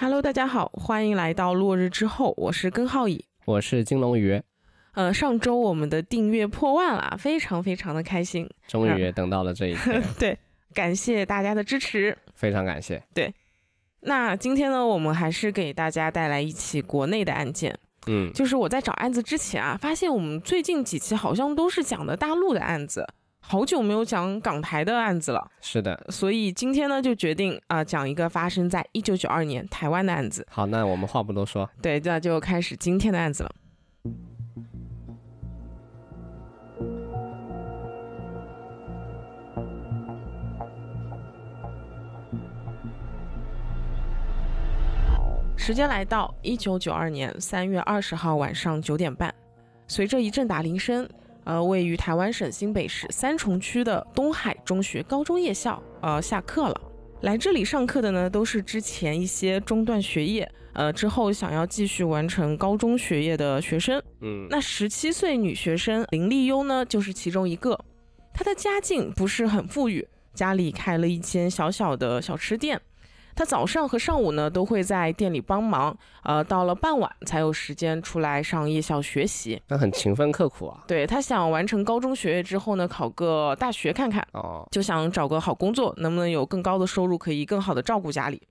Hello，大家好，欢迎来到落日之后，我是根浩乙，我是金龙鱼。呃，上周我们的订阅破万了，非常非常的开心，终于等到了这一天。对，感谢大家的支持，非常感谢。对，那今天呢，我们还是给大家带来一起国内的案件。嗯，就是我在找案子之前啊，发现我们最近几期好像都是讲的大陆的案子。好久没有讲港台的案子了，是的，所以今天呢就决定啊讲一个发生在一九九二年台湾的案子。好，那我们话不多说，对，那就开始今天的案子了。时间来到一九九二年三月二十号晚上九点半，随着一阵打铃声。呃，位于台湾省新北市三重区的东海中学高中夜校，呃，下课了。来这里上课的呢，都是之前一些中断学业，呃，之后想要继续完成高中学业的学生。嗯，那十七岁女学生林丽优呢，就是其中一个。她的家境不是很富裕，家里开了一间小小的小吃店。他早上和上午呢都会在店里帮忙，呃，到了傍晚才有时间出来上夜校学习。那很勤奋刻苦啊。对他想完成高中学业之后呢，考个大学看看。哦，就想找个好工作，能不能有更高的收入，可以更好的照顾家里。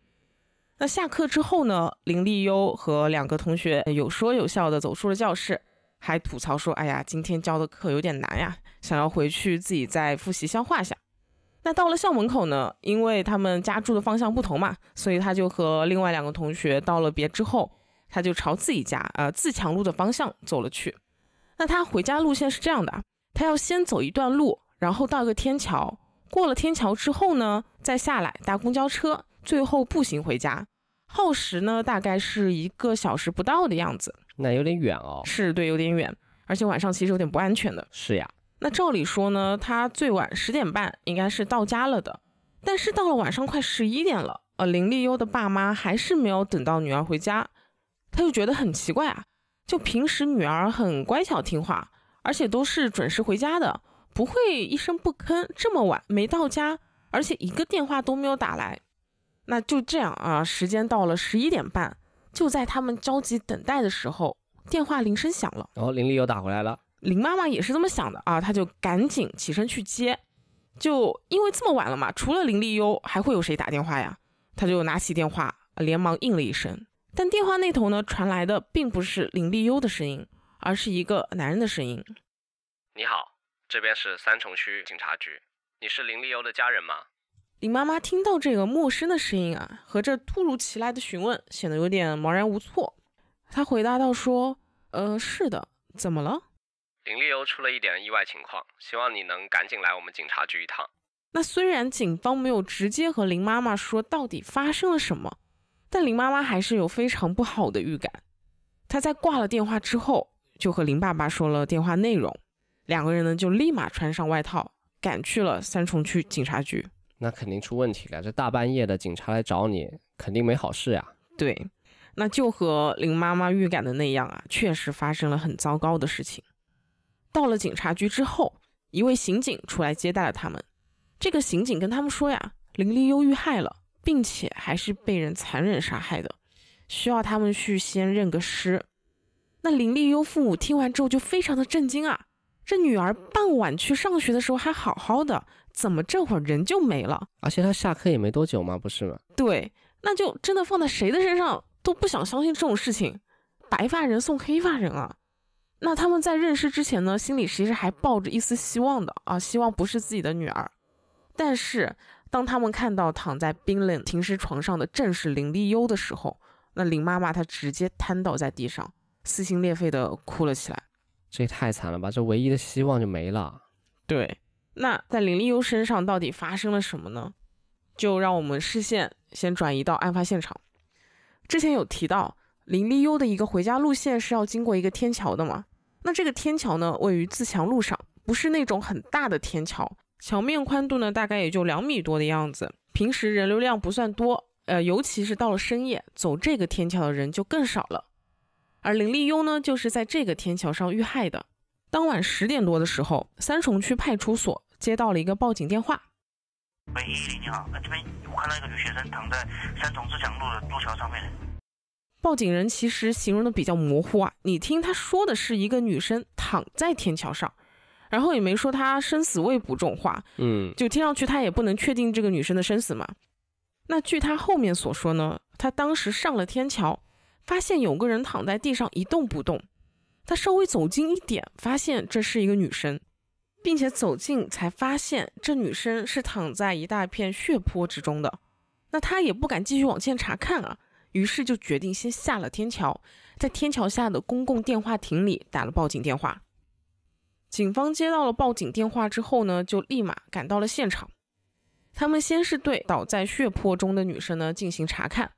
那下课之后呢，林丽优和两个同学有说有笑的走出了教室，还吐槽说：“哎呀，今天教的课有点难呀，想要回去自己再复习消化下。”那到了校门口呢，因为他们家住的方向不同嘛，所以他就和另外两个同学道了别之后，他就朝自己家呃自强路的方向走了去。那他回家路线是这样的，他要先走一段路，然后到一个天桥，过了天桥之后呢，再下来搭公交车，最后步行回家，耗时呢大概是一个小时不到的样子。那有点远哦。是对，有点远，而且晚上其实有点不安全的。是呀。那照理说呢，他最晚十点半应该是到家了的，但是到了晚上快十一点了，呃，林丽优的爸妈还是没有等到女儿回家，他就觉得很奇怪啊。就平时女儿很乖巧听话，而且都是准时回家的，不会一声不吭，这么晚没到家，而且一个电话都没有打来。那就这样啊，时间到了十一点半，就在他们着急等待的时候，电话铃声响了，哦，林丽优打回来了。林妈妈也是这么想的啊，她就赶紧起身去接，就因为这么晚了嘛，除了林立优还会有谁打电话呀？她就拿起电话，连忙应了一声，但电话那头呢传来的并不是林立优的声音，而是一个男人的声音。你好，这边是三重区警察局，你是林立优的家人吗？林妈妈听到这个陌生的声音啊，和这突如其来的询问，显得有点茫然无措。她回答道说：“呃，是的，怎么了？”林丽欧出了一点意外情况，希望你能赶紧来我们警察局一趟。那虽然警方没有直接和林妈妈说到底发生了什么，但林妈妈还是有非常不好的预感。她在挂了电话之后，就和林爸爸说了电话内容，两个人呢就立马穿上外套，赶去了三重区警察局。那肯定出问题了，这大半夜的警察来找你，肯定没好事呀。对，那就和林妈妈预感的那样啊，确实发生了很糟糕的事情。到了警察局之后，一位刑警出来接待了他们。这个刑警跟他们说呀，林丽优遇害了，并且还是被人残忍杀害的，需要他们去先认个尸。那林丽优父母听完之后就非常的震惊啊，这女儿傍晚去上学的时候还好好的，怎么这会儿人就没了？而且她下课也没多久嘛，不是吗？对，那就真的放在谁的身上都不想相信这种事情，白发人送黑发人啊。那他们在认识之前呢，心里其实还抱着一丝希望的啊，希望不是自己的女儿。但是当他们看到躺在冰冷停尸床上的正是林丽优的时候，那林妈妈她直接瘫倒在地上，撕心裂肺的哭了起来。这也太惨了吧，这唯一的希望就没了。对，那在林丽优身上到底发生了什么呢？就让我们视线先转移到案发现场。之前有提到。林立优的一个回家路线是要经过一个天桥的嘛？那这个天桥呢，位于自强路上，不是那种很大的天桥，桥面宽度呢大概也就两米多的样子。平时人流量不算多，呃，尤其是到了深夜，走这个天桥的人就更少了。而林立优呢，就是在这个天桥上遇害的。当晚十点多的时候，三重区派出所接到了一个报警电话。喂，一零，你好，这边我看到一个女学生躺在三重自强路的路桥上面。报警人其实形容的比较模糊啊，你听他说的是一个女生躺在天桥上，然后也没说她生死未卜这种话，嗯，就听上去他也不能确定这个女生的生死嘛。那据他后面所说呢，他当时上了天桥，发现有个人躺在地上一动不动，他稍微走近一点，发现这是一个女生，并且走近才发现这女生是躺在一大片血泊之中的。那他也不敢继续往前查看啊，于是就决定先下了天桥，在天桥下的公共电话亭里打了报警电话。警方接到了报警电话之后呢，就立马赶到了现场。他们先是对倒在血泊中的女生呢进行查看，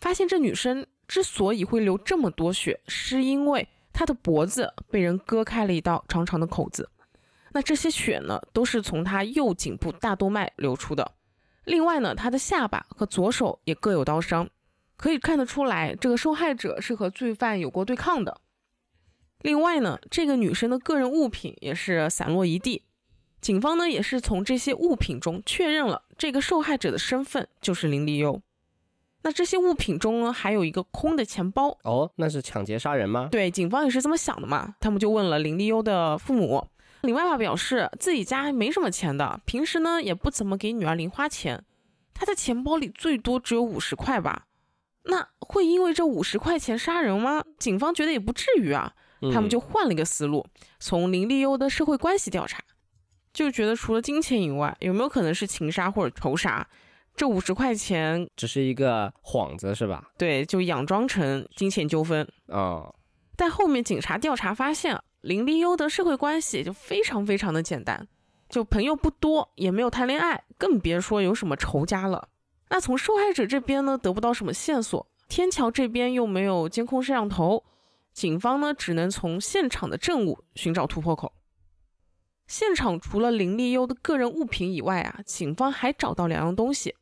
发现这女生之所以会流这么多血，是因为她的脖子被人割开了一道长长的口子。那这些血呢，都是从她右颈部大动脉流出的。另外呢，她的下巴和左手也各有刀伤，可以看得出来，这个受害者是和罪犯有过对抗的。另外呢，这个女生的个人物品也是散落一地。警方呢也是从这些物品中确认了这个受害者的身份就是林立优。那这些物品中呢还有一个空的钱包。哦，那是抢劫杀人吗？对，警方也是这么想的嘛。他们就问了林立优的父母，林爸爸表示自己家没什么钱的，平时呢也不怎么给女儿零花钱，他的钱包里最多只有五十块吧。那会因为这五十块钱杀人吗？警方觉得也不至于啊。他们就换了一个思路，从林立优的社会关系调查。就觉得除了金钱以外，有没有可能是情杀或者仇杀？这五十块钱只是一个幌子，是吧？对，就佯装成金钱纠纷哦。但后面警察调查发现，林立优的社会关系就非常非常的简单，就朋友不多，也没有谈恋爱，更别说有什么仇家了。那从受害者这边呢，得不到什么线索，天桥这边又没有监控摄像头，警方呢只能从现场的证物寻找突破口。现场除了林立优的个人物品以外啊，警方还找到两样东西，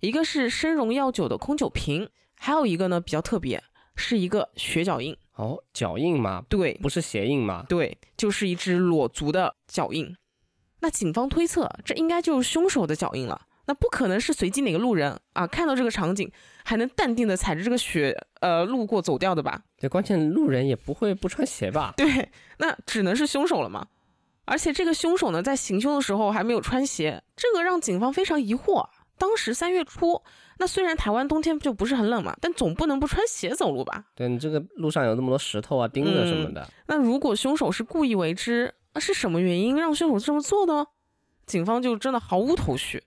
一个是生荣药酒的空酒瓶，还有一个呢比较特别，是一个血脚印。哦，脚印吗？对，不是鞋印吗？对，就是一只裸足的脚印。那警方推测，这应该就是凶手的脚印了。那不可能是随机哪个路人啊看到这个场景还能淡定的踩着这个雪呃路过走掉的吧？对，关键路人也不会不穿鞋吧？对，那只能是凶手了嘛。而且这个凶手呢，在行凶的时候还没有穿鞋，这个让警方非常疑惑。当时三月初，那虽然台湾冬天就不是很冷嘛，但总不能不穿鞋走路吧？对你这个路上有那么多石头啊、钉子什么的。那如果凶手是故意为之，那是什么原因让凶手这么做呢？警方就真的毫无头绪。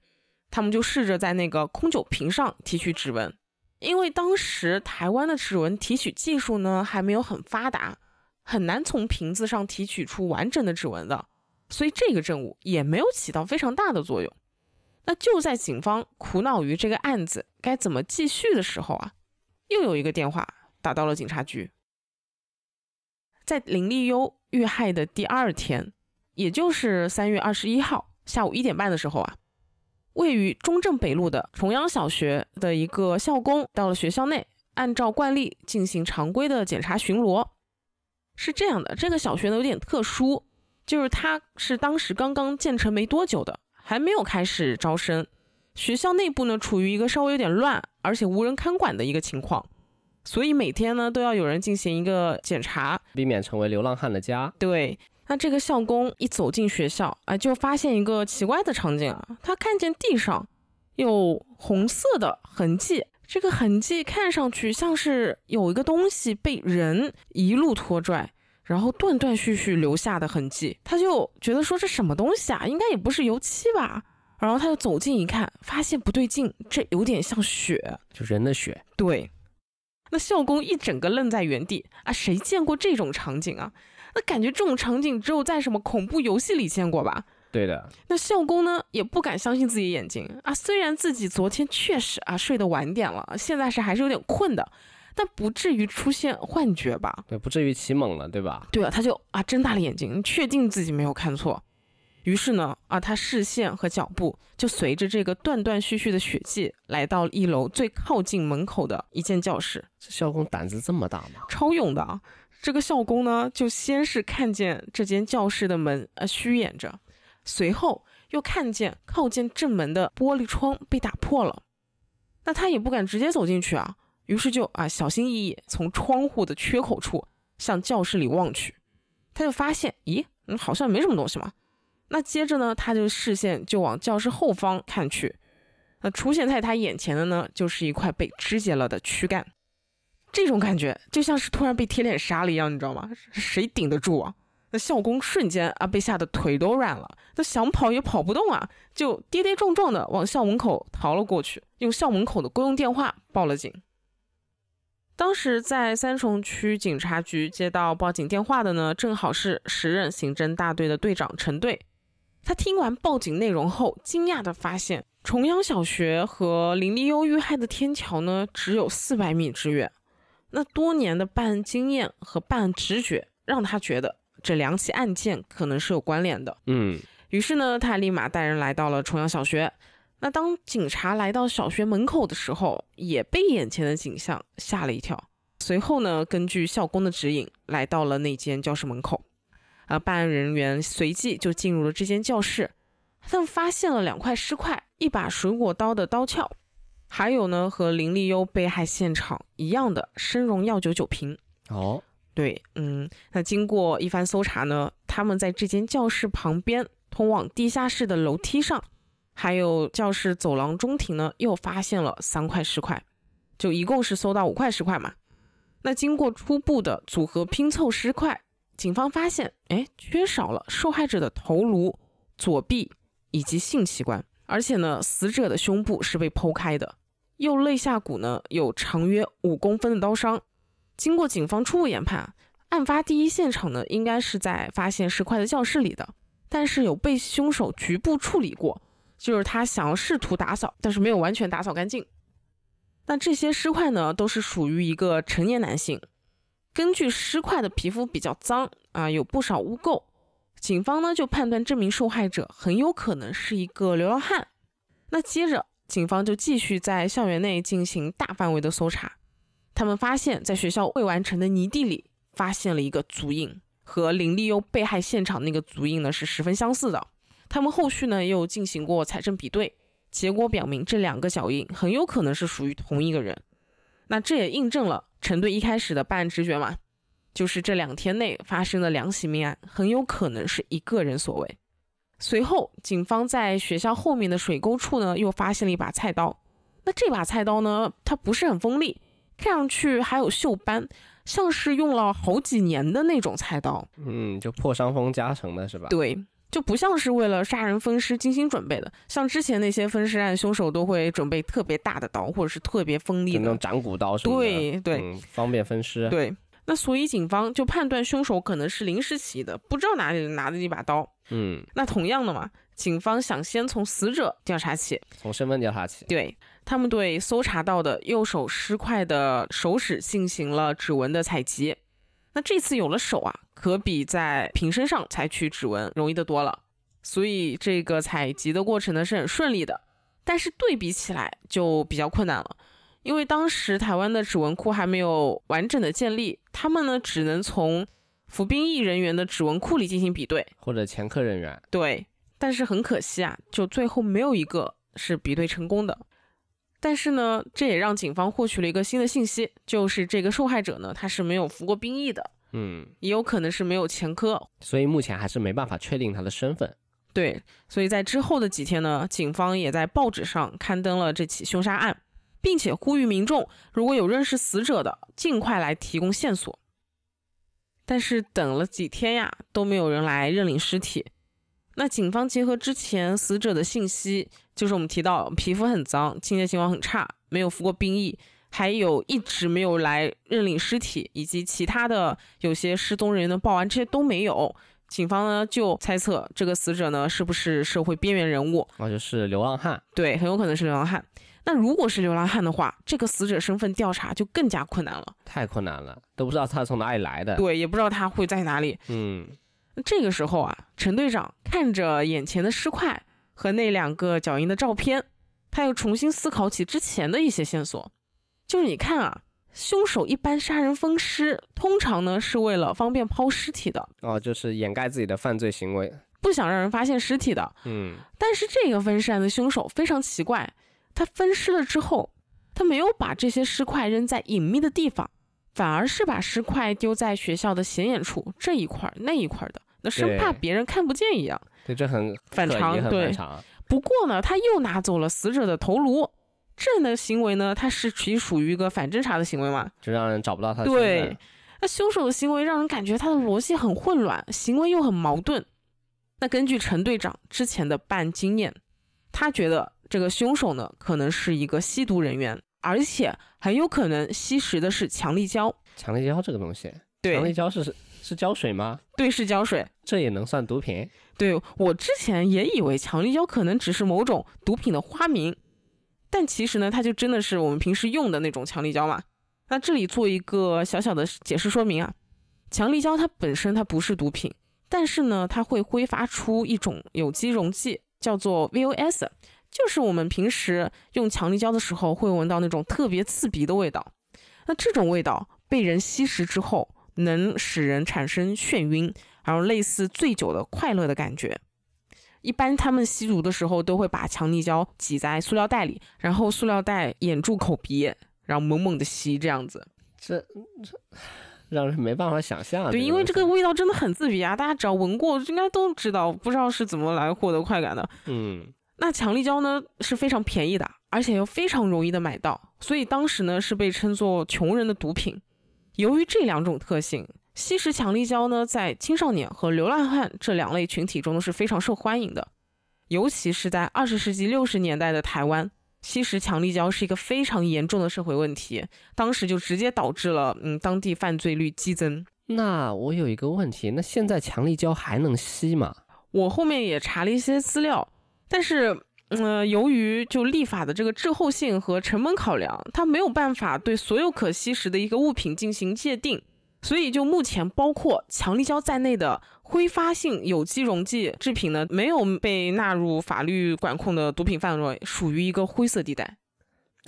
他们就试着在那个空酒瓶上提取指纹，因为当时台湾的指纹提取技术呢还没有很发达，很难从瓶子上提取出完整的指纹的。所以这个证物也没有起到非常大的作用。那就在警方苦恼于这个案子该怎么继续的时候啊，又有一个电话打到了警察局。在林立优遇害的第二天，也就是三月二十一号下午一点半的时候啊，位于中正北路的重阳小学的一个校工到了学校内，按照惯例进行常规的检查巡逻。是这样的，这个小学呢有点特殊。就是它是当时刚刚建成没多久的，还没有开始招生。学校内部呢处于一个稍微有点乱，而且无人看管的一个情况，所以每天呢都要有人进行一个检查，避免成为流浪汉的家。对，那这个校工一走进学校，哎，就发现一个奇怪的场景啊，他看见地上有红色的痕迹，这个痕迹看上去像是有一个东西被人一路拖拽。然后断断续续留下的痕迹，他就觉得说这什么东西啊，应该也不是油漆吧。然后他就走近一看，发现不对劲，这有点像血，就人的血。对，那校工一整个愣在原地啊，谁见过这种场景啊？那感觉这种场景只有在什么恐怖游戏里见过吧？对的。那校工呢也不敢相信自己眼睛啊，虽然自己昨天确实啊睡得晚点了，现在是还是有点困的。但不至于出现幻觉吧？对，不至于起猛了，对吧？对啊，他就啊睁大了眼睛，确定自己没有看错。于是呢，啊，他视线和脚步就随着这个断断续续的血迹，来到一楼最靠近门口的一间教室。这校工胆子这么大吗？超勇的啊！这个校工呢，就先是看见这间教室的门呃虚掩着，随后又看见靠近正门的玻璃窗被打破了。那他也不敢直接走进去啊，于是就啊小心翼翼从窗户的缺口处向教室里望去。他就发现，咦，好像没什么东西嘛。那接着呢，他就视线就往教室后方看去，那出现在他眼前的呢，就是一块被肢解了的躯干。这种感觉就像是突然被贴脸杀了一样，你知道吗？谁顶得住啊？那校工瞬间啊被吓得腿都软了，那想跑也跑不动啊，就跌跌撞撞的往校门口逃了过去，用校门口的公用电话报了警。当时在三重区警察局接到报警电话的呢，正好是时任刑侦大队的队长陈队。他听完报警内容后，惊讶地发现，重阳小学和林立优遇害的天桥呢，只有四百米之远。那多年的办案经验和办案直觉，让他觉得这两起案件可能是有关联的。嗯，于是呢，他立马带人来到了重阳小学。那当警察来到小学门口的时候，也被眼前的景象吓了一跳。随后呢，根据校工的指引，来到了那间教室门口。啊，办案人员随即就进入了这间教室，他们发现了两块尸块、一把水果刀的刀鞘，还有呢和林丽优被害现场一样的生荣药酒酒瓶。哦，对，嗯，那经过一番搜查呢，他们在这间教室旁边通往地下室的楼梯上，还有教室走廊中庭呢，又发现了三块尸块，就一共是搜到五块尸块嘛。那经过初步的组合拼凑尸块。警方发现，哎，缺少了受害者的头颅、左臂以及性器官，而且呢，死者的胸部是被剖开的，右肋下骨呢有长约五公分的刀伤。经过警方初步研判，案发第一现场呢应该是在发现尸块的教室里的，但是有被凶手局部处理过，就是他想要试图打扫，但是没有完全打扫干净。那这些尸块呢，都是属于一个成年男性。根据尸块的皮肤比较脏啊，有不少污垢，警方呢就判断这名受害者很有可能是一个流浪汉。那接着，警方就继续在校园内进行大范围的搜查，他们发现，在学校未完成的泥地里发现了一个足印，和林立优被害现场那个足印呢是十分相似的。他们后续呢又进行过财政比对，结果表明这两个脚印很有可能是属于同一个人。那这也印证了。陈队一开始的办案直觉嘛，就是这两天内发生的两起命案很有可能是一个人所为。随后，警方在学校后面的水沟处呢，又发现了一把菜刀。那这把菜刀呢，它不是很锋利，看上去还有锈斑，像是用了好几年的那种菜刀。嗯，就破伤风加成的是吧？对。就不像是为了杀人分尸精心准备的，像之前那些分尸案，凶手都会准备特别大的刀，或者是特别锋利的那种斩骨刀什么的，对对，方便分尸。对，那所以警方就判断凶手可能是临时起意的，不知道哪里拿的一把刀。嗯，那同样的嘛，警方想先从死者调查起，从身份调查起。对他们对搜查到的右手尸块的手指进行了指纹的采集。那这次有了手啊，可比在瓶身上采取指纹容易得多了，所以这个采集的过程呢是很顺利的。但是对比起来就比较困难了，因为当时台湾的指纹库还没有完整的建立，他们呢只能从服兵役人员的指纹库里进行比对，或者前科人员。对，但是很可惜啊，就最后没有一个是比对成功的。但是呢，这也让警方获取了一个新的信息，就是这个受害者呢，他是没有服过兵役的，嗯，也有可能是没有前科，所以目前还是没办法确定他的身份。对，所以在之后的几天呢，警方也在报纸上刊登了这起凶杀案，并且呼吁民众如果有认识死者的，尽快来提供线索。但是等了几天呀，都没有人来认领尸体。那警方结合之前死者的信息，就是我们提到皮肤很脏，清洁情况很差，没有服过兵役，还有一直没有来认领尸体，以及其他的有些失踪人员的报案，这些都没有。警方呢就猜测这个死者呢是不是社会边缘人物，那就是流浪汉。对，很有可能是流浪汉。那如果是流浪汉的话，这个死者身份调查就更加困难了，太困难了，都不知道他从哪里来的。对，也不知道他会在哪里。嗯。这个时候啊，陈队长看着眼前的尸块和那两个脚印的照片，他又重新思考起之前的一些线索。就是你看啊，凶手一般杀人分尸，通常呢是为了方便抛尸体的，哦，就是掩盖自己的犯罪行为。不想让人发现尸体的。嗯，但是这个分尸案的凶手非常奇怪，他分尸了之后，他没有把这些尸块扔在隐秘的地方，反而是把尸块丢在学校的显眼处，这一块儿那一块儿的，那生怕别人看不见一样。对，这很反常对。不过呢，他又拿走了死者的头颅，这样的行为呢，他是其属于一个反侦查的行为嘛？就让人找不到他的对。，那凶手的行为让人感觉他的逻辑很混乱，行为又很矛盾。那根据陈队长之前的办案经验，他觉得这个凶手呢可能是一个吸毒人员，而且很有可能吸食的是强力胶。强力胶这个东西，对强力，胶是是胶水吗？对是胶水。这也能算毒品？对我之前也以为强力胶可能只是某种毒品的花名，但其实呢，它就真的是我们平时用的那种强力胶嘛。那这里做一个小小的解释说明啊，强力胶它本身它不是毒品，但是呢，它会挥发出一种有机溶剂，叫做 VOS，就是我们平时用强力胶的时候会闻到那种特别刺鼻的味道。那这种味道被人吸食之后，能使人产生眩晕，然后类似醉酒的快乐的感觉。一般他们吸毒的时候都会把强力胶挤在塑料袋里，然后塑料袋掩住口鼻，然后猛猛的吸这样子。这这让人没办法想象啊。对，因为这个味道真的很刺鼻啊，大家只要闻过应该都知道，不知道是怎么来获得快感的。嗯，那强力胶呢是非常便宜的，而且又非常容易的买到，所以当时呢是被称作穷人的毒品。由于这两种特性，吸食强力胶呢在青少年和流浪汉这两类群体中都是非常受欢迎的，尤其是在二十世纪六十年代的台湾。吸食强力胶是一个非常严重的社会问题，当时就直接导致了嗯当地犯罪率激增。那我有一个问题，那现在强力胶还能吸吗？我后面也查了一些资料，但是，呃，由于就立法的这个滞后性和成本考量，它没有办法对所有可吸食的一个物品进行界定，所以就目前包括强力胶在内的挥发性有机溶剂制品呢，没有被纳入法律管控的毒品范围，属于一个灰色地带，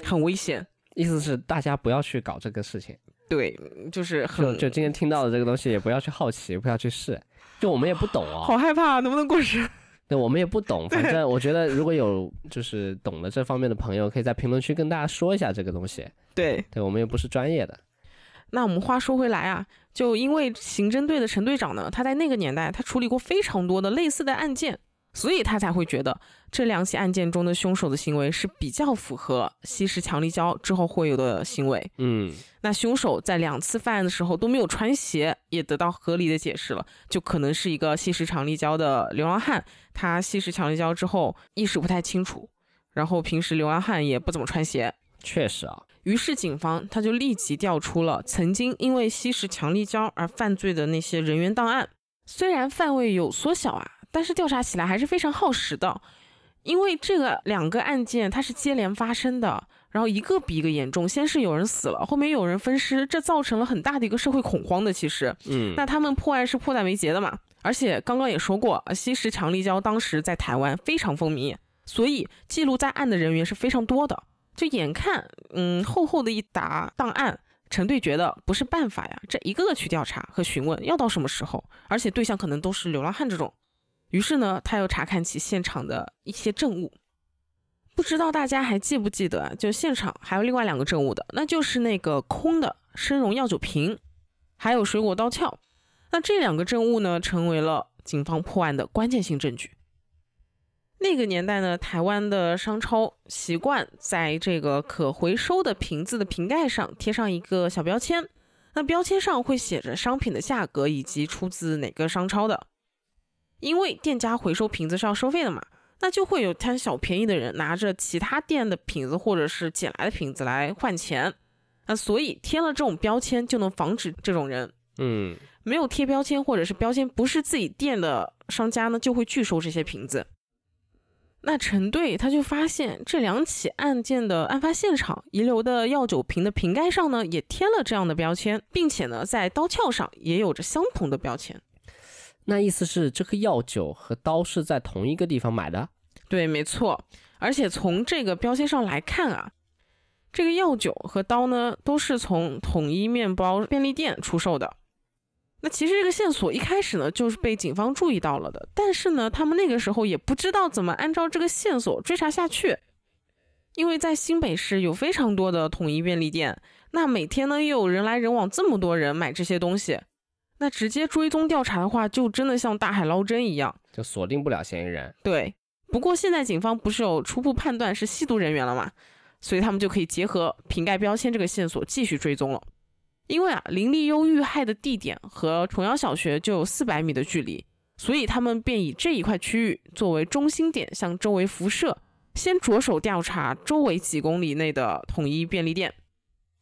很危险。意思是大家不要去搞这个事情，对，就是很就就今天听到的这个东西，也不要去好奇，不要去试。就我们也不懂哦，好害怕，能不能过时？对，我们也不懂。反正我觉得，如果有就是懂了这方面的朋友，可以在评论区跟大家说一下这个东西。对，对我们也不是专业的，那我们话说回来啊，就因为刑侦队的陈队长呢，他在那个年代他处理过非常多的类似的案件，所以他才会觉得这两起案件中的凶手的行为是比较符合吸食强力胶之后会有的行为。嗯，那凶手在两次犯案的时候都没有穿鞋，也得到合理的解释了，就可能是一个吸食强力胶的流浪汉，他吸食强力胶之后意识不太清楚，然后平时流浪汉也不怎么穿鞋，确实啊，于是警方他就立即调出了曾经因为吸食强力胶而犯罪的那些人员档案。虽然范围有缩小啊，但是调查起来还是非常耗时的，因为这个两个案件它是接连发生的，然后一个比一个严重。先是有人死了，后面有人分尸，这造成了很大的一个社会恐慌的。其实，嗯，那他们破案是迫在眉睫的嘛。而且刚刚也说过，呃吸食强力胶当时在台湾非常风靡，所以记录在案的人员是非常多的。就眼看，嗯，厚厚的一沓档案，陈队觉得不是办法呀，这一个个去调查和询问，要到什么时候？而且对象可能都是流浪汉这种。于是呢，他又查看起现场的一些证物。不知道大家还记不记得啊？就现场还有另外两个证物的，那就是那个空的生荣药酒瓶，还有水果刀鞘。那这两个证物呢，成为了警方破案的关键性证据。那个年代呢，台湾的商超习惯在这个可回收的瓶子的瓶盖上贴上一个小标签，那标签上会写着商品的价格以及出自哪个商超的。因为店家回收瓶子是要收费的嘛，那就会有贪小便宜的人拿着其他店的瓶子或者是捡来的瓶子来换钱。那所以贴了这种标签就能防止这种人。嗯，没有贴标签或者是标签不是自己店的商家呢，就会拒收这些瓶子。那陈队他就发现这两起案件的案发现场遗留的药酒瓶的瓶盖上呢，也贴了这样的标签，并且呢，在刀鞘上也有着相同的标签。那意思是这颗药酒和刀是在同一个地方买的？对，没错。而且从这个标签上来看啊，这个药酒和刀呢，都是从统一面包便利店出售的。那其实这个线索一开始呢，就是被警方注意到了的，但是呢，他们那个时候也不知道怎么按照这个线索追查下去，因为在新北市有非常多的统一便利店，那每天呢又有人来人往，这么多人买这些东西，那直接追踪调查的话，就真的像大海捞针一样，就锁定不了嫌疑人。对。不过现在警方不是有初步判断是吸毒人员了吗？所以他们就可以结合瓶盖标签这个线索继续追踪了。因为啊，林立优遇害的地点和崇阳小学就有四百米的距离，所以他们便以这一块区域作为中心点，向周围辐射，先着手调查周围几公里内的统一便利店。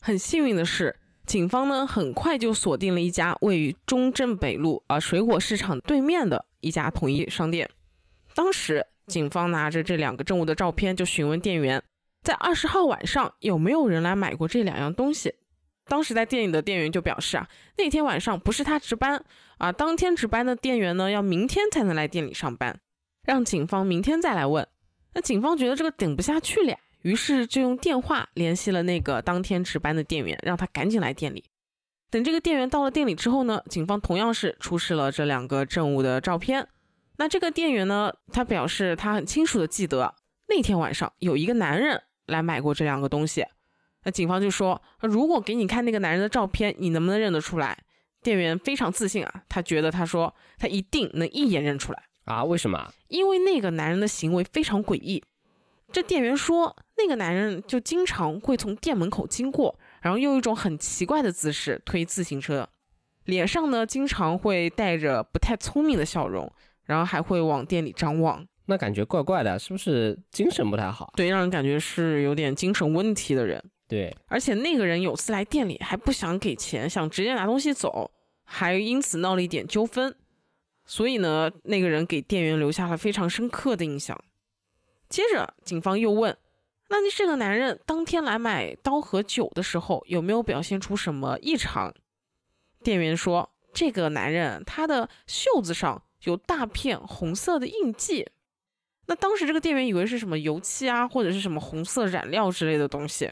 很幸运的是，警方呢很快就锁定了一家位于中正北路啊水果市场对面的一家统一商店。当时。警方拿着这两个证物的照片，就询问店员，在二十号晚上有没有人来买过这两样东西。当时在店里的店员就表示啊，那天晚上不是他值班啊，当天值班的店员呢要明天才能来店里上班，让警方明天再来问。那警方觉得这个顶不下去了，呀，于是就用电话联系了那个当天值班的店员，让他赶紧来店里。等这个店员到了店里之后呢，警方同样是出示了这两个证物的照片。那这个店员呢？他表示他很清楚的记得那天晚上有一个男人来买过这两个东西。那警方就说，如果给你看那个男人的照片，你能不能认得出来？店员非常自信啊，他觉得他说他一定能一眼认出来啊。为什么？因为那个男人的行为非常诡异。这店员说，那个男人就经常会从店门口经过，然后用一种很奇怪的姿势推自行车，脸上呢经常会带着不太聪明的笑容。然后还会往店里张望，那感觉怪怪的，是不是精神不太好？对，让人感觉是有点精神问题的人。对，而且那个人有次来店里还不想给钱，想直接拿东西走，还因此闹了一点纠纷。所以呢，那个人给店员留下了非常深刻的印象。接着，警方又问：“那你这个男人当天来买刀和酒的时候，有没有表现出什么异常？”店员说：“这个男人他的袖子上。”有大片红色的印记，那当时这个店员以为是什么油漆啊，或者是什么红色染料之类的东西，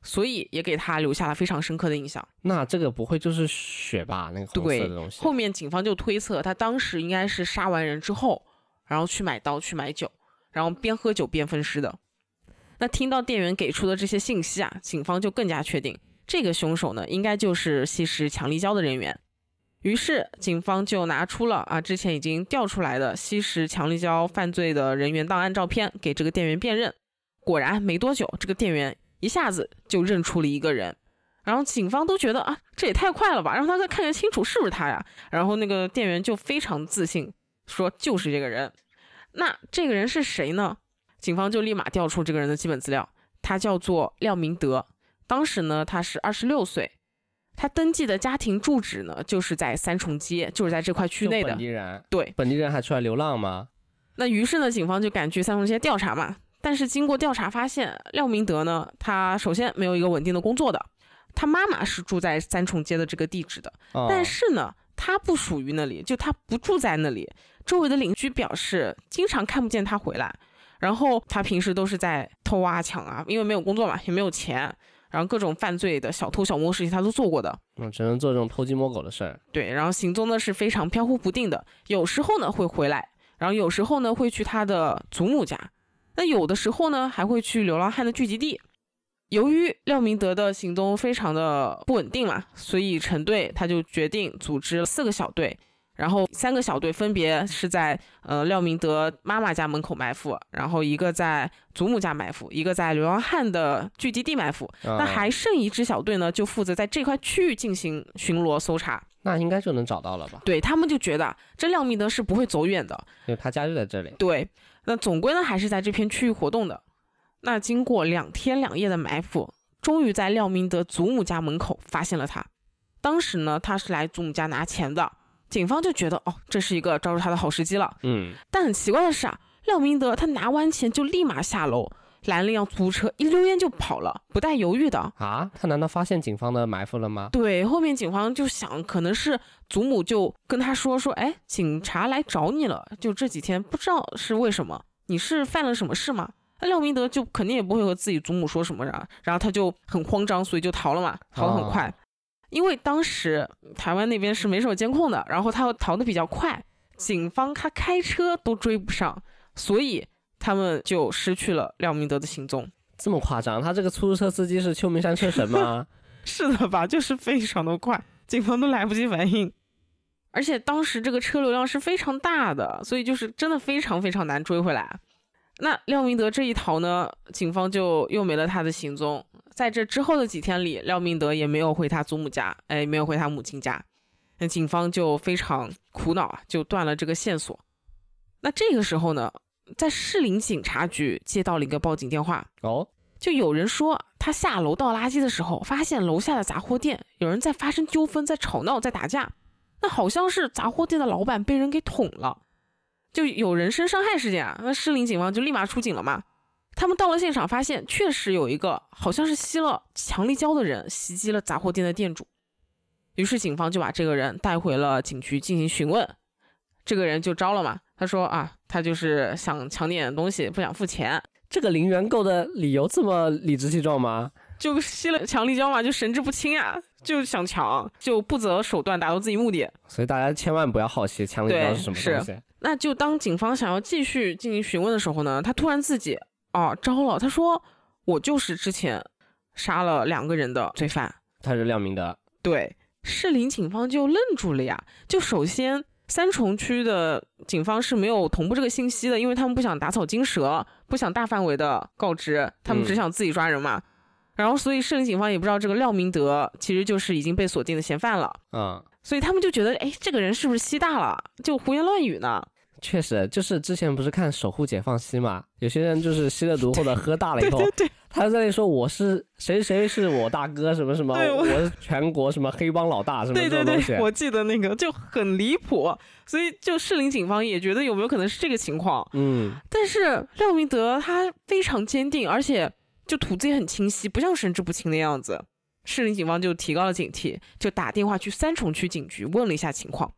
所以也给他留下了非常深刻的印象。那这个不会就是血吧？那个红色的东西。后面警方就推测，他当时应该是杀完人之后，然后去买刀去买酒，然后边喝酒边分尸的。那听到店员给出的这些信息啊，警方就更加确定，这个凶手呢，应该就是吸食强力胶的人员。于是，警方就拿出了啊之前已经调出来的吸食强力胶犯罪的人员档案照片，给这个店员辨认。果然，没多久，这个店员一下子就认出了一个人。然后，警方都觉得啊，这也太快了吧，让他再看看清楚是不是他呀。然后，那个店员就非常自信，说就是这个人。那这个人是谁呢？警方就立马调出这个人的基本资料，他叫做廖明德，当时呢他是二十六岁。他登记的家庭住址呢，就是在三重街，就是在这块区内的。本地人对，本地人还出来流浪吗？那于是呢，警方就赶去三重街调查嘛。但是经过调查发现，廖明德呢，他首先没有一个稳定的工作的，他妈妈是住在三重街的这个地址的，但是呢，他不属于那里，就他不住在那里。周围的邻居表示，经常看不见他回来，然后他平时都是在偷啊抢啊，因为没有工作嘛，也没有钱。然后各种犯罪的小偷小摸事情他都做过的，嗯，只能做这种偷鸡摸狗的事儿。对，然后行踪呢是非常飘忽不定的，有时候呢会回来，然后有时候呢会去他的祖母家，那有的时候呢还会去流浪汉的聚集地。由于廖明德的行踪非常的不稳定嘛，所以陈队他就决定组织四个小队。然后三个小队分别是在呃廖明德妈妈家门口埋伏，然后一个在祖母家埋伏，一个在流浪汉的聚集地埋伏。那还剩一支小队呢，就负责在这块区域进行巡逻搜查。那应该就能找到了吧？对他们就觉得这廖明德是不会走远的，因为他家就在这里。对，那总归呢还是在这片区域活动的。那经过两天两夜的埋伏，终于在廖明德祖母家门口发现了他。当时呢，他是来祖母家拿钱的。警方就觉得哦，这是一个抓住他的好时机了。嗯，但很奇怪的是啊，廖明德他拿完钱就立马下楼，拦了一辆出租车，一溜烟就跑了，不带犹豫的。啊，他难道发现警方的埋伏了吗？对，后面警方就想，可能是祖母就跟他说说，哎，警察来找你了，就这几天不知道是为什么，你是犯了什么事吗？那廖明德就肯定也不会和自己祖母说什么呀，然后他就很慌张，所以就逃了嘛，逃得很快。因为当时台湾那边是没什么监控的，然后他又逃得比较快，警方他开车都追不上，所以他们就失去了廖明德的行踪。这么夸张？他这个出租车司机是秋名山车神吗？是的吧？就是非常的快，警方都来不及反应。而且当时这个车流量是非常大的，所以就是真的非常非常难追回来。那廖明德这一逃呢，警方就又没了他的行踪。在这之后的几天里，廖明德也没有回他祖母家，哎，没有回他母亲家。那警方就非常苦恼啊，就断了这个线索。那这个时候呢，在士林警察局接到了一个报警电话，哦，就有人说他下楼倒垃圾的时候，发现楼下的杂货店有人在发生纠纷，在吵闹，在打架。那好像是杂货店的老板被人给捅了。就有人身伤害事件啊，那士林警方就立马出警了嘛。他们到了现场，发现确实有一个好像是吸了强力胶的人袭击了杂货店的店主。于是警方就把这个人带回了警局进行询问。这个人就招了嘛，他说啊，他就是想抢点东西，不想付钱，这个零元购的理由这么理直气壮吗？就吸了强力胶嘛，就神志不清啊，就想抢，就不择手段达到自己目的。所以大家千万不要好奇强力胶是什么是东西。那就当警方想要继续进行询问的时候呢，他突然自己啊招了，他说我就是之前杀了两个人的罪犯。他是廖明德，对，士林警方就愣住了呀。就首先三重区的警方是没有同步这个信息的，因为他们不想打草惊蛇，不想大范围的告知，他们只嗯想自己抓人嘛。然后，所以市林警方也不知道这个廖明德其实就是已经被锁定的嫌犯了，嗯，所以他们就觉得，哎，这个人是不是吸大了，就胡言乱语呢？确实，就是之前不是看《守护解放西》嘛，有些人就是吸了毒或者喝大了以后，对，他在那里说我是谁谁是我大哥什么什么，对我我是全国什么黑帮老大什么对对这种东西对，，我记得那个就很离谱，所以就士林警方也觉得有没有可能是这个情况。嗯，但是廖明德他非常坚定，而且就吐字也很清晰，不像神志不清的样子。士林警方就提高了警惕，就打电话去三重区警局问了一下情况。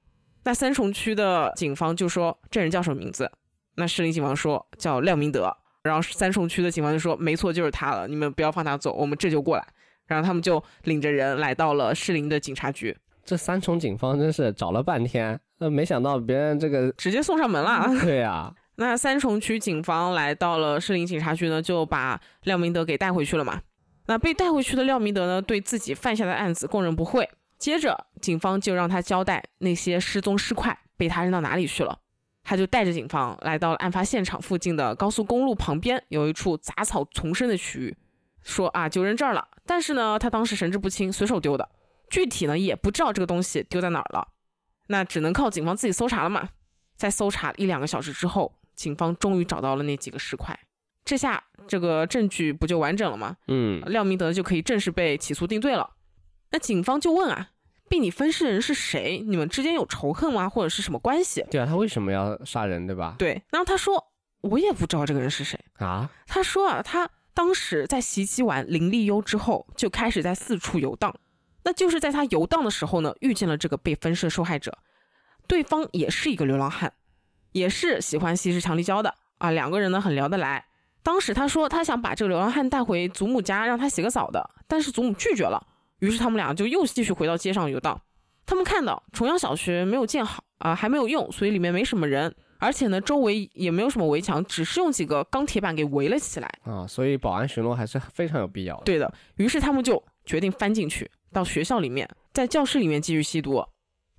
那三重区的警方就说这人叫什么名字？那士林警方说叫廖明德，然后三重区的警方就说没错，就是他了，你们不要放他走，我们这就过来。然后他们就领着人来到了士林的警察局，这三重警方真是找了半天，呃，没想到别人这个，直接送上门了。对啊，那三重区警方来到了士林警察局呢，就把廖明德给带回去了嘛。那被带回去的廖明德呢，对自己犯下的案子供认不讳。接着，警方就让他交代那些失踪尸块被他扔到哪里去了。他就带着警方来到了案发现场附近的高速公路旁边，有一处杂草丛生的区域，说啊就扔这儿了。但是呢，他当时神志不清，随手丢的，具体呢也不知道这个东西丢在哪儿了。那只能靠警方自己搜查了嘛。在搜查一两个小时之后，警方终于找到了那几个尸块。这下这个证据不就完整了吗？嗯，廖明德就可以正式被起诉定罪了。那警方就问啊，被你分尸的人是谁？你们之间有仇恨吗？或者是什么关系？对啊，他为什么要杀人，对吧？对，然后他说我也不知道这个人是谁。啊，他说啊，他当时在袭击完林立优之后，就开始在四处游荡。那就是在他游荡的时候呢，遇见了这个被分尸受害者，对方也是一个流浪汉，也是喜欢吸食强力胶的啊，两个人呢很聊得来。当时他说他想把这个流浪汉带回祖母家让他洗个澡的，但是祖母拒绝了，于是他们俩就又继续回到街上游荡。他们看到重阳小学没有建好啊，还没有用，所以里面没什么人，而且呢周围也没有什么围墙，只是用几个钢铁板给围了起来。啊，所以保安巡逻还是非常有必要的。对的，于是他们就决定翻进去，到学校里面，在教室里面继续吸毒。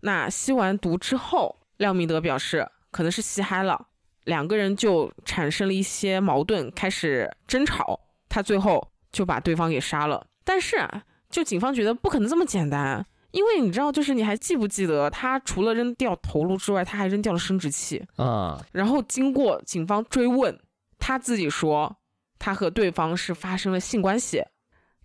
那吸完毒之后，廖明德表示可能是吸嗨了，两个人就产生了一些矛盾，开始争吵。他最后就把对方给杀了。但是啊，就警方觉得不可能这么简单，因为你知道，就是你还记不记得，他除了扔掉头颅之外，他还扔掉了生殖器。啊，然后经过警方追问，他自己说他和对方是发生了性关系，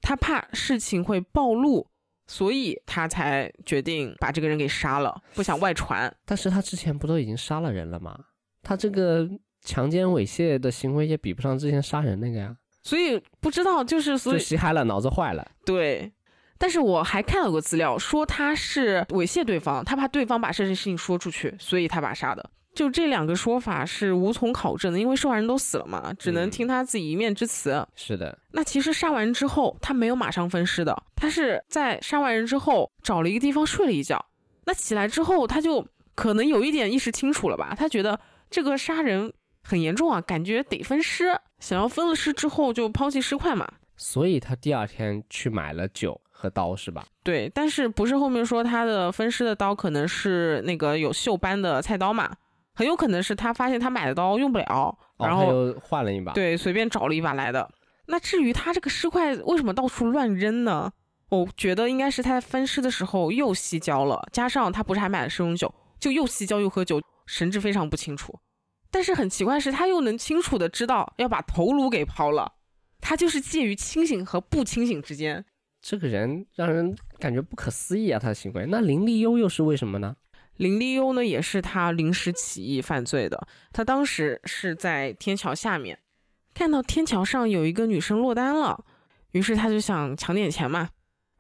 他怕事情会暴露，所以他才决定把这个人给杀了，不想外传。但是他之前不都已经杀了人了吗？他这个强奸猥亵的行为也比不上之前杀人那个呀。所以不知道就是所就以吸嗨了，脑子坏了。对。但是我还看到过资料，说他是猥亵对方，他怕对方把这件事情说出去，所以他把他杀的。就这两个说法是无从考证的，因为受害人都死了嘛，只能嗯听他自己一面之词。是的，那其实杀完之后，他没有马上分尸的，他是在杀完人之后找了一个地方睡了一觉。那起来之后，他就可能有一点意识清楚了吧？他觉得这个杀人很严重啊，感觉得分尸，想要分了尸之后就抛弃尸块嘛。所以他第二天去买了酒和刀，是吧？对，但是不是后面说他的分尸的刀可能是那个有锈斑的菜刀嘛？很有可能是他发现他买的刀用不了，哦，然后换了一把。，对，随便找了一把来的。那至于他这个尸块为什么到处乱扔呢？我觉得应该是他在分尸的时候又吸胶了，加上他不是还买了生酒，就又吸胶又喝酒，神志非常不清楚。但是很奇怪是，他又能清楚的知道要把头颅给抛了，他就是介于清醒和不清醒之间。这个人让人感觉不可思议啊，他的行为。那林立优又是为什么呢？林立优呢，也是他临时起意犯罪的。他当时是在天桥下面，看到天桥上有一个女生落单了，于是他就想抢点钱嘛，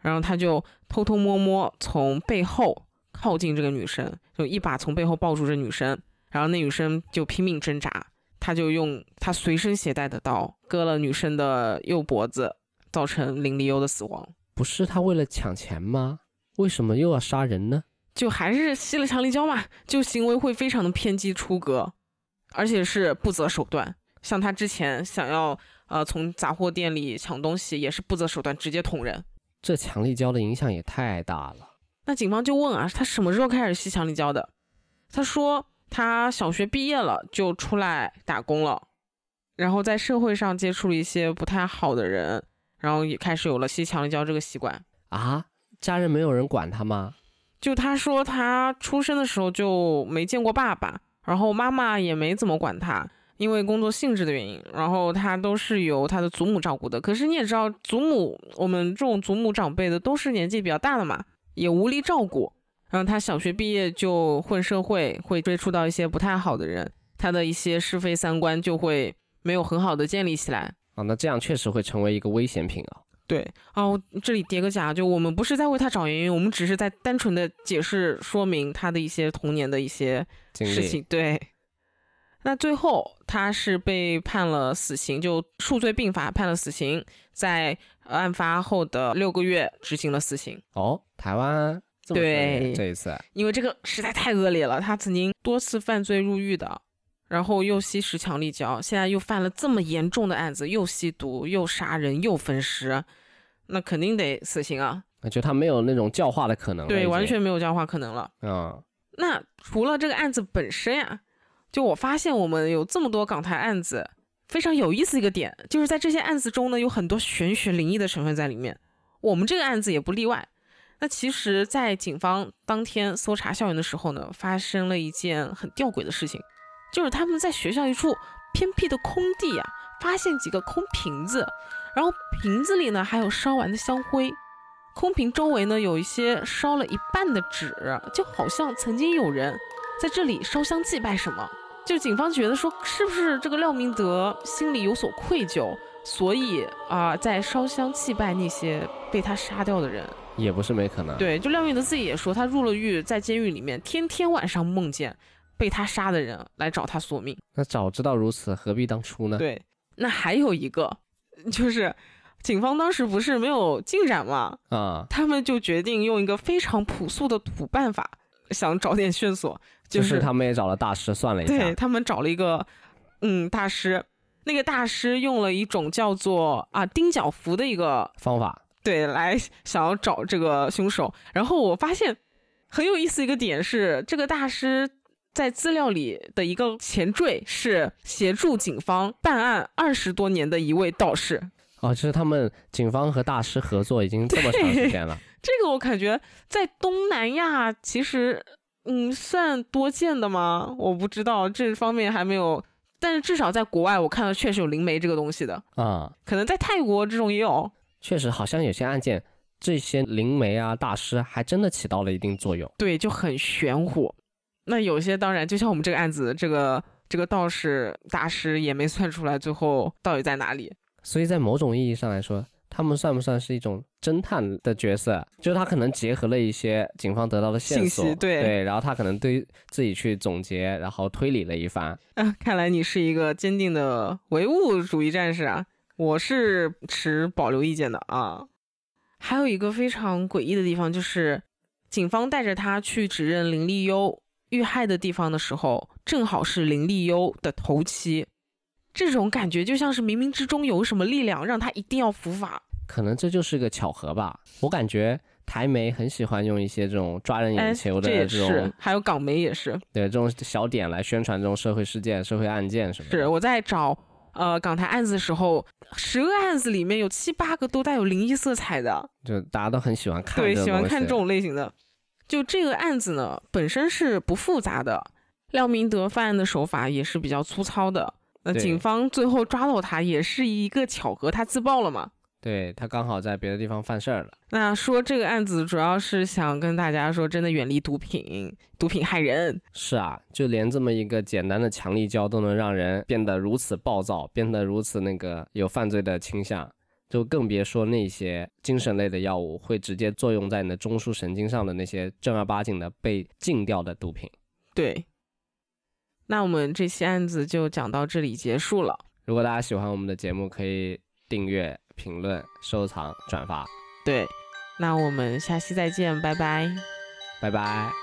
然后他就偷偷摸摸从背后靠近这个女生，就一把从背后抱住这女生，然后那女生就拼命挣扎，他就用他随身携带的刀割了女生的右脖子，造成林立优的死亡。不是他为了抢钱吗？为什么又要杀人呢？就还是吸了强力胶嘛，就行为会非常的偏激出格，而且是不择手段。像他之前想要呃从杂货店里抢东西，也是不择手段，直接捅人。这强力胶的影响也太大了。那警方就问啊，他什么时候开始吸强力胶的？他说他小学毕业了就出来打工了，然后在社会上接触了一些不太好的人，然后也开始有了吸强力胶这个习惯。啊，家人没有人管他吗？就他说他出生的时候就没见过爸爸，然后妈妈也没怎么管他，因为工作性质的原因，然后他都是由他的祖母照顾的。可是你也知道，祖母我们这种祖母长辈的都是年纪比较大的嘛，也无力照顾。然后他小学毕业就混社会，会接触到一些不太好的人，他的一些是非三观就会没有很好的建立起来。啊，那这样确实会成为一个危险品啊。对哦，这里叠个甲，就我们不是在为他找原因，我们只是在单纯的解释说明他的一些童年的一些事情。对，那最后他是被判了死刑，就数罪并罚，判了死刑，在案发后的六个月执行了死刑。哦，台湾对这一次因为这个实在太恶劣了，他曾经多次犯罪入狱的，然后又吸食强力胶，现在又犯了这么严重的案子，又吸毒，又杀人，又分尸，那肯定得死刑啊！我觉得他没有那种教化的可能对，完全没有教化可能了。嗯，那除了这个案子本身呀，就我发现我们有这么多港台案子，非常有意思一个点，就是在这些案子中呢，有很多玄学灵异的成分在里面。我们这个案子也不例外。那其实，在警方当天搜查校园的时候呢，发生了一件很吊诡的事情，就是他们在学校一处偏僻的空地啊，发现几个空瓶子，然后瓶子里呢还有烧完的香灰，空瓶周围呢有一些烧了一半的纸，就好像曾经有人在这里烧香祭拜什么。就警方觉得说，是不是这个廖明德心里有所愧疚，所以啊、在烧香祭拜那些被他杀掉的人。也不是没可能。，对，就廖明德自己也说，他入了狱，在监狱里面天天晚上梦见被他杀的人来找他索命。那早知道如此，何必当初呢？对，那还有一个就是，警方当时不是没有进展嘛，啊，他们就决定用一个非常朴素的土办法，想找点线索，就就是他们也找了大师算了一下对下，他们找了一个嗯大师，那个大师用了一种叫做啊钉脚符的一个方法对来想要找这个凶手，然后我发现很有意思一个点是，这个大师。在资料里的一个前缀是协助警方办案二十多年的一位道士，哦，就是他们警方和大师合作已经这么长时间了。这个我感觉在东南亚其实，嗯，算多见的吗？我不知道这方面还没有，但是至少在国外我看到确实有灵媒这个东西的，啊、可能在泰国这种也有。确实好像有些案件，这些灵媒啊、大师还真的起到了一定作用。对，就很玄乎。那有些当然，就像我们这个案子，这个这个道士大师也没算出来最后到底在哪里。所以在某种意义上来说，他们算不算是一种侦探的角色？就是他可能结合了一些警方得到的线信索，息对对，然后他可能对自己去总结，然后推理了一番。啊，看来你是一个坚定的唯物主义战士啊！我是持保留意见的啊。还有一个非常诡异的地方，就是警方带着他去指认林立优遇害的地方的时候，正好是林立优的头七。这种感觉就像是冥冥之中有什么力量让他一定要伏法。可能这就是个巧合吧。我感觉台媒很喜欢用一些这种抓人哎，眼球的这种，是，还有港媒也是。对这种小点来宣传这种社会事件、社会案件什么的。是我在找呃港台案子的时候，十个案子里面有七八个都带有灵异色彩的。就大家都很喜欢看对，喜欢看这种类型的。就这个案子呢，本身是不复杂的，廖明德犯案的手法也是比较粗糙的。那警方最后抓到他也是一个巧合，他自爆了嘛。对他刚好在别的地方犯事儿了。那说这个案子主要是想跟大家说，真的远离毒品，毒品害人。是啊，就连这么一个简单的强力胶都能让人变得如此暴躁，变得如此那个有犯罪的倾向，就更别说那些精神类的药物会直接作用在你的中枢神经上的那些正儿八经的被禁掉的毒品。对，那我们这期案子就讲到这里结束了。如果大家喜欢我们的节目，可以订阅、评论、收藏、转发，对，那我们下期再见，拜拜。拜拜。